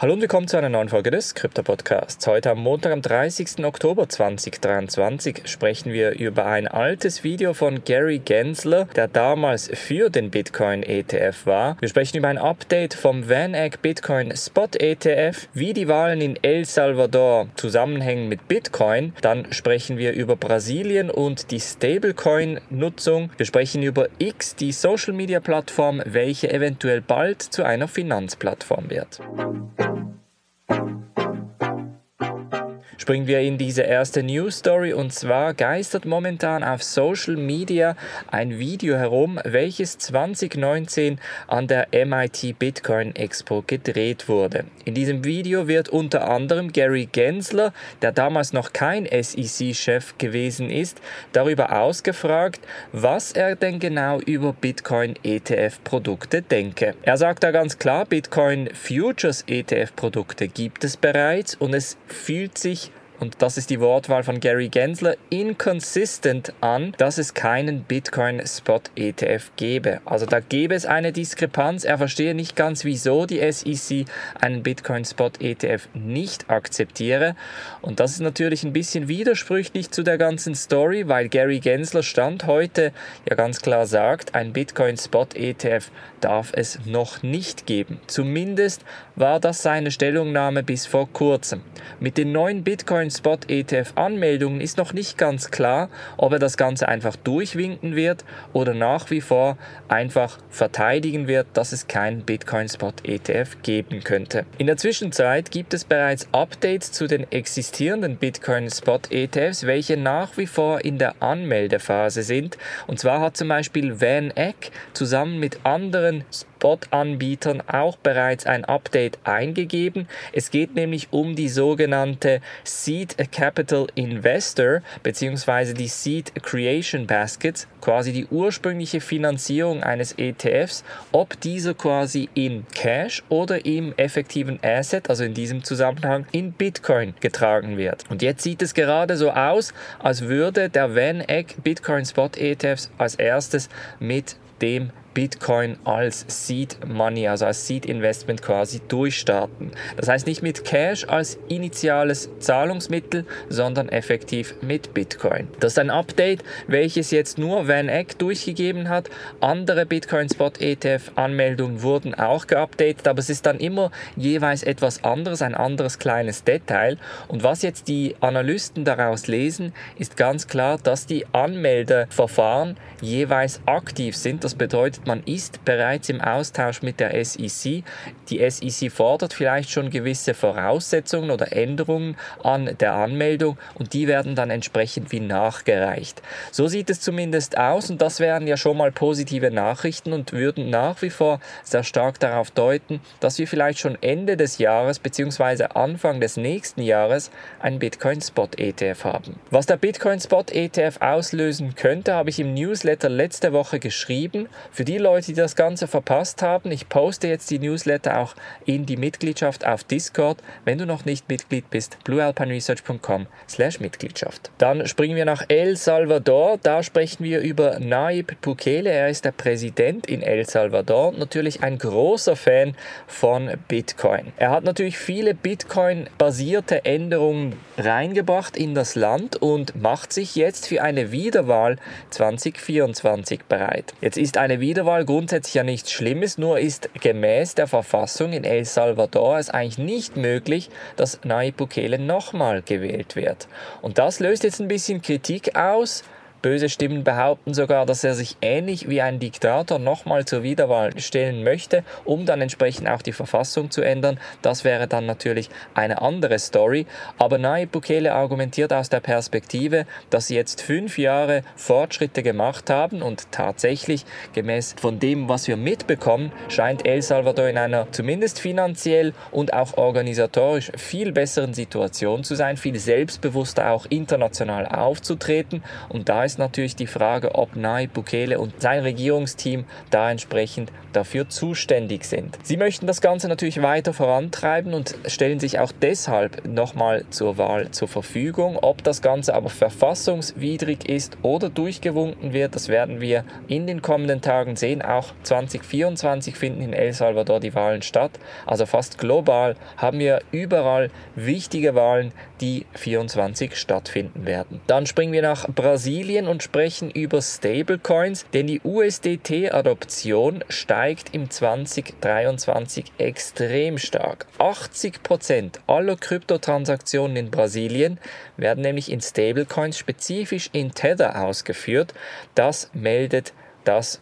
Hallo und willkommen zu einer neuen Folge des Krypto Podcasts. Heute am Montag, am 30. Oktober 2023 sprechen wir über ein altes Video von Gary Gensler, der damals für den Bitcoin ETF war. Wir sprechen über ein Update vom VanEck Bitcoin Spot ETF, wie die Wahlen in El Salvador zusammenhängen mit Bitcoin. Dann sprechen wir über Brasilien und die Stablecoin-Nutzung. Wir sprechen über X, die Social Media Plattform, welche eventuell bald zu einer Finanzplattform wird. Springen wir in diese erste News Story und zwar geistert momentan auf Social Media ein Video herum, welches 2019 an der MIT Bitcoin Expo gedreht wurde. In diesem Video wird unter anderem Gary Gensler, der damals noch kein SEC-Chef gewesen ist, darüber ausgefragt, was er denn genau über Bitcoin ETF-Produkte denke. Er sagt da ganz klar, Bitcoin Futures ETF-Produkte gibt es bereits und es fühlt sich und das ist die Wortwahl von Gary Gensler, inconsistent an, dass es keinen Bitcoin Spot ETF gäbe. Also da gäbe es eine Diskrepanz. Er verstehe nicht ganz, wieso die SEC einen Bitcoin Spot ETF nicht akzeptiere. Und das ist natürlich ein bisschen widersprüchlich zu der ganzen Story, weil Gary Gensler Stand heute ja ganz klar sagt, ein Bitcoin Spot ETF darf es noch nicht geben. Zumindest war das seine Stellungnahme bis vor kurzem. Mit den neuen Bitcoin Spot ETF Anmeldungen ist noch nicht ganz klar, ob er das Ganze einfach durchwinken wird oder nach wie vor einfach verteidigen wird, dass es keinen Bitcoin Spot ETF geben könnte. In der Zwischenzeit gibt es bereits Updates zu den existierenden Bitcoin Spot ETFs, welche nach wie vor in der Anmeldephase sind. Und zwar hat zum Beispiel Van Eck zusammen mit anderen Spot-Anbietern auch bereits ein Update eingegeben. Es geht nämlich um die sogenannte Seed Capital Investor bzw. die Seed Creation Baskets, quasi die ursprüngliche Finanzierung eines ETFs, ob dieser quasi in Cash oder im effektiven Asset, also in diesem Zusammenhang in Bitcoin getragen wird. Und jetzt sieht es gerade so aus, als würde der Van Eck Bitcoin Spot ETFs als erstes mit dem Bitcoin als Seed Money, also als Seed Investment quasi durchstarten. Das heißt nicht mit Cash als initiales Zahlungsmittel, sondern effektiv mit Bitcoin. Das ist ein Update, welches jetzt nur Van Eck durchgegeben hat. Andere Bitcoin Spot ETF Anmeldungen wurden auch geupdatet, aber es ist dann immer jeweils etwas anderes, ein anderes kleines Detail. Und was jetzt die Analysten daraus lesen, ist ganz klar, dass die Anmeldeverfahren jeweils aktiv sind. Das bedeutet, man ist bereits im Austausch mit der SEC. Die SEC fordert vielleicht schon gewisse Voraussetzungen oder Änderungen an der Anmeldung und die werden dann entsprechend wie nachgereicht. So sieht es zumindest aus und das wären ja schon mal positive Nachrichten und würden nach wie vor sehr stark darauf deuten, dass wir vielleicht schon Ende des Jahres bzw. Anfang des nächsten Jahres einen Bitcoin Spot ETF haben. Was der Bitcoin Spot ETF auslösen könnte, habe ich im Newsletter letzte Woche geschrieben. Für die Leute, die das Ganze verpasst haben, ich poste jetzt die Newsletter auch in die Mitgliedschaft auf Discord. Wenn du noch nicht Mitglied bist, bluealpineresearch.com slash Mitgliedschaft. Dann springen wir nach El Salvador. Da sprechen wir über Naib Bukele. Er ist der Präsident in El Salvador. Natürlich ein großer Fan von Bitcoin. Er hat natürlich viele Bitcoin-basierte Änderungen reingebracht in das Land und macht sich jetzt für eine Wiederwahl 2024 bereit. Jetzt ist eine Wiederwahl Wiederwahl grundsätzlich ja nichts Schlimmes, nur ist gemäß der Verfassung in El Salvador es eigentlich nicht möglich, dass Nayib Bukele nochmal gewählt wird. Und das löst jetzt ein bisschen Kritik aus Böse Stimmen behaupten sogar, dass er sich ähnlich wie ein Diktator nochmal zur Wiederwahl stellen möchte, um dann entsprechend auch die Verfassung zu ändern. Das wäre dann natürlich eine andere Story. Aber Nayib Bukele argumentiert aus der Perspektive, dass sie jetzt fünf Jahre Fortschritte gemacht haben und tatsächlich gemäß von dem, was wir mitbekommen, scheint El Salvador in einer zumindest finanziell und auch organisatorisch viel besseren Situation zu sein, viel selbstbewusster auch international aufzutreten. Und da ist natürlich die Frage, ob Nayib Bukele und sein Regierungsteam da entsprechend dafür zuständig sind. Sie möchten das Ganze natürlich weiter vorantreiben und stellen sich auch deshalb nochmal zur Wahl zur Verfügung. Ob das Ganze aber verfassungswidrig ist oder durchgewunken wird, das werden wir in den kommenden Tagen sehen. Auch 2024 finden in El Salvador die Wahlen statt. Also fast global haben wir überall wichtige Wahlen, die 24 stattfinden werden. Dann springen wir nach Brasilien und sprechen über Stablecoins, denn die USDT-Adoption steigt im 2023 extrem stark. 80% aller Kryptotransaktionen in Brasilien werden nämlich in Stablecoins, spezifisch in Tether ausgeführt. Das meldet das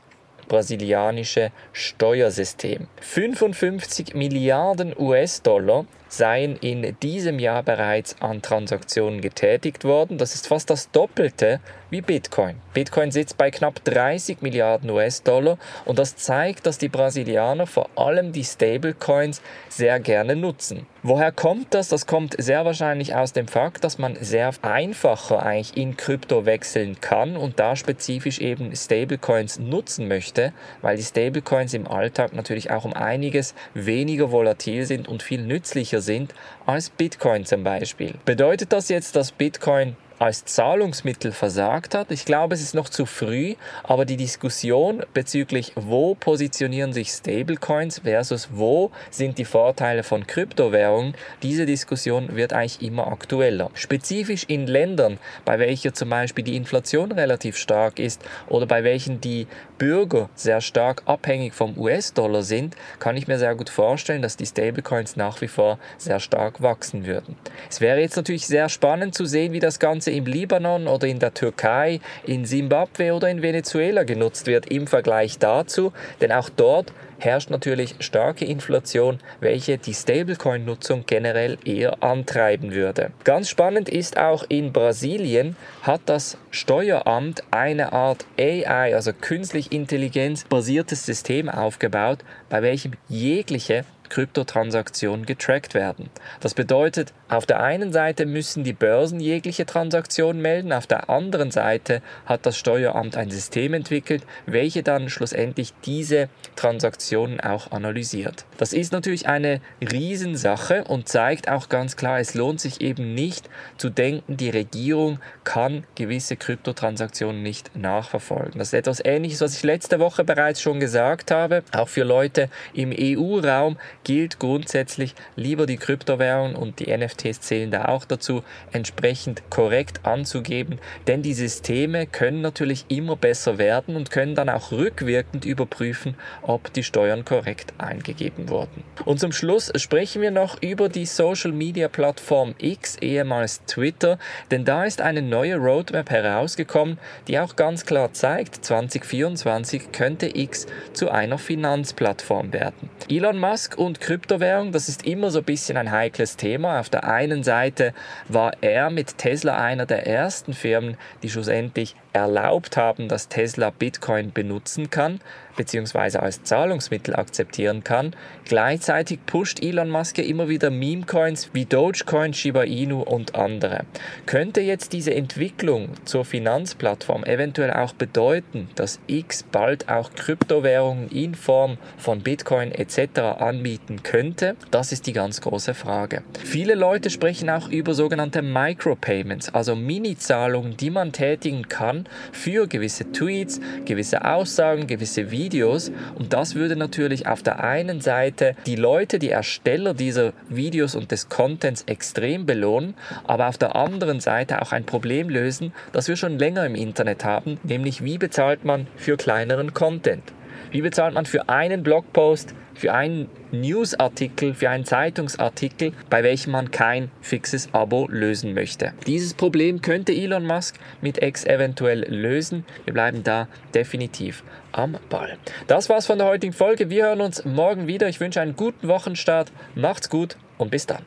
brasilianische Steuersystem. 55 Milliarden US-Dollar seien in diesem Jahr bereits an Transaktionen getätigt worden. Das ist fast das Doppelte wie Bitcoin. Bitcoin sitzt bei knapp 30 Milliarden US-Dollar und das zeigt, dass die Brasilianer vor allem die Stablecoins sehr gerne nutzen. Woher kommt das? Das kommt sehr wahrscheinlich aus dem Fakt, dass man sehr einfacher eigentlich in Krypto wechseln kann und da spezifisch eben Stablecoins nutzen möchte, weil die Stablecoins im Alltag natürlich auch um einiges weniger volatil sind und viel nützlicher sind als Bitcoin zum Beispiel. Bedeutet das jetzt, dass Bitcoin als Zahlungsmittel versagt hat. Ich glaube, es ist noch zu früh, aber die Diskussion bezüglich, wo positionieren sich Stablecoins versus wo sind die Vorteile von Kryptowährungen, diese Diskussion wird eigentlich immer aktueller. Spezifisch in Ländern, bei welchen zum Beispiel die Inflation relativ stark ist oder bei welchen die Bürger sehr stark abhängig vom US-Dollar sind, kann ich mir sehr gut vorstellen, dass die Stablecoins nach wie vor sehr stark wachsen würden. Es wäre jetzt natürlich sehr spannend zu sehen, wie das Ganze im Libanon oder in der Türkei, in Simbabwe oder in Venezuela genutzt wird im Vergleich dazu, denn auch dort herrscht natürlich starke Inflation, welche die Stablecoin-Nutzung generell eher antreiben würde. Ganz spannend ist auch in Brasilien hat das Steueramt eine Art AI, also künstlich Intelligenz basiertes System aufgebaut, bei welchem jegliche Kryptotransaktionen getrackt werden. Das bedeutet, auf der einen Seite müssen die Börsen jegliche Transaktionen melden, auf der anderen Seite hat das Steueramt ein System entwickelt, welche dann schlussendlich diese Transaktionen auch analysiert. Das ist natürlich eine Riesensache und zeigt auch ganz klar, es lohnt sich eben nicht zu denken, die Regierung kann gewisse Kryptotransaktionen nicht nachverfolgen. Das ist etwas Ähnliches, was ich letzte Woche bereits schon gesagt habe. Auch für Leute im EU-Raum gilt grundsätzlich lieber die Kryptowährung und die NFTs zählen da auch dazu, entsprechend korrekt anzugeben, denn die Systeme können natürlich immer besser werden und können dann auch rückwirkend überprüfen, ob die Steuern korrekt eingegeben wurden. Und zum Schluss sprechen wir noch über die Social Media Plattform X, ehemals Twitter, denn da ist eine neue Roadmap herausgekommen, die auch ganz klar zeigt, 2024 könnte X zu einer Finanzplattform werden. Elon Musk und Kryptowährung, das ist immer so ein bisschen ein heikles Thema. Auf der einen Seite war er mit Tesla einer der ersten Firmen, die schlussendlich erlaubt haben, dass Tesla Bitcoin benutzen kann bzw. als Zahlungsmittel akzeptieren kann. Gleichzeitig pusht Elon Musk immer wieder Meme-Coins wie Dogecoin, Shiba Inu und andere. Könnte jetzt diese Entwicklung zur Finanzplattform eventuell auch bedeuten, dass X bald auch Kryptowährungen in Form von Bitcoin etc. anbieten könnte? Das ist die ganz große Frage. Viele Leute sprechen auch über sogenannte Micropayments, also Mini-Zahlungen, die man tätigen kann für gewisse Tweets, gewisse Aussagen, gewisse Videos. Und das würde natürlich auf der einen Seite die Leute, die Ersteller dieser Videos und des Contents extrem belohnen, aber auf der anderen Seite auch ein Problem lösen, das wir schon länger im Internet haben, nämlich wie bezahlt man für kleineren Content. Wie bezahlt man für einen Blogpost, für einen Newsartikel, für einen Zeitungsartikel, bei welchem man kein fixes Abo lösen möchte? Dieses Problem könnte Elon Musk mit X eventuell lösen. Wir bleiben da definitiv am Ball. Das war's von der heutigen Folge. Wir hören uns morgen wieder. Ich wünsche einen guten Wochenstart. Macht's gut und bis dann.